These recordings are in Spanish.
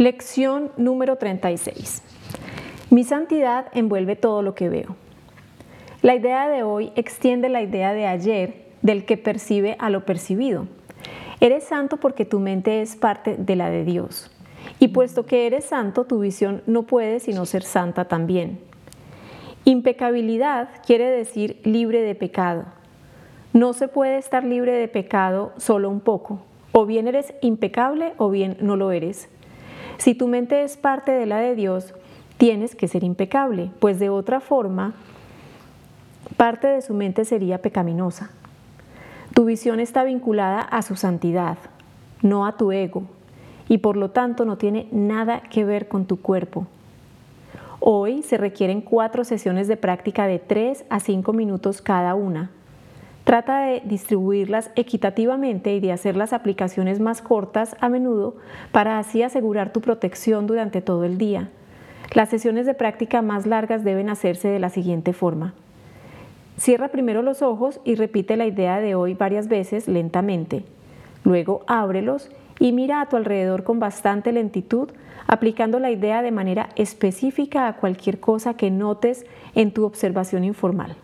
Lección número 36. Mi santidad envuelve todo lo que veo. La idea de hoy extiende la idea de ayer del que percibe a lo percibido. Eres santo porque tu mente es parte de la de Dios. Y puesto que eres santo, tu visión no puede sino ser santa también. Impecabilidad quiere decir libre de pecado. No se puede estar libre de pecado solo un poco. O bien eres impecable o bien no lo eres. Si tu mente es parte de la de Dios, tienes que ser impecable, pues de otra forma, parte de su mente sería pecaminosa. Tu visión está vinculada a su santidad, no a tu ego, y por lo tanto no tiene nada que ver con tu cuerpo. Hoy se requieren cuatro sesiones de práctica de 3 a 5 minutos cada una. Trata de distribuirlas equitativamente y de hacer las aplicaciones más cortas a menudo para así asegurar tu protección durante todo el día. Las sesiones de práctica más largas deben hacerse de la siguiente forma. Cierra primero los ojos y repite la idea de hoy varias veces lentamente. Luego ábrelos y mira a tu alrededor con bastante lentitud, aplicando la idea de manera específica a cualquier cosa que notes en tu observación informal.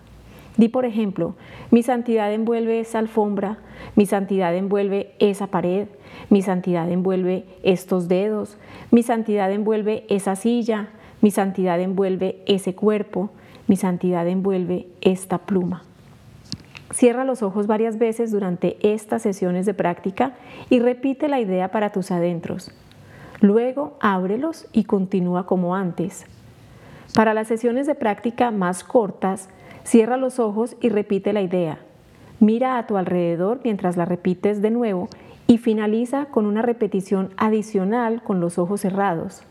Di, por ejemplo, mi santidad envuelve esa alfombra, mi santidad envuelve esa pared, mi santidad envuelve estos dedos, mi santidad envuelve esa silla, mi santidad envuelve ese cuerpo, mi santidad envuelve esta pluma. Cierra los ojos varias veces durante estas sesiones de práctica y repite la idea para tus adentros. Luego ábrelos y continúa como antes. Para las sesiones de práctica más cortas, cierra los ojos y repite la idea. Mira a tu alrededor mientras la repites de nuevo y finaliza con una repetición adicional con los ojos cerrados.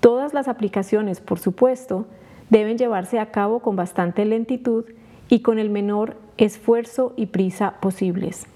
Todas las aplicaciones, por supuesto, deben llevarse a cabo con bastante lentitud y con el menor esfuerzo y prisa posibles.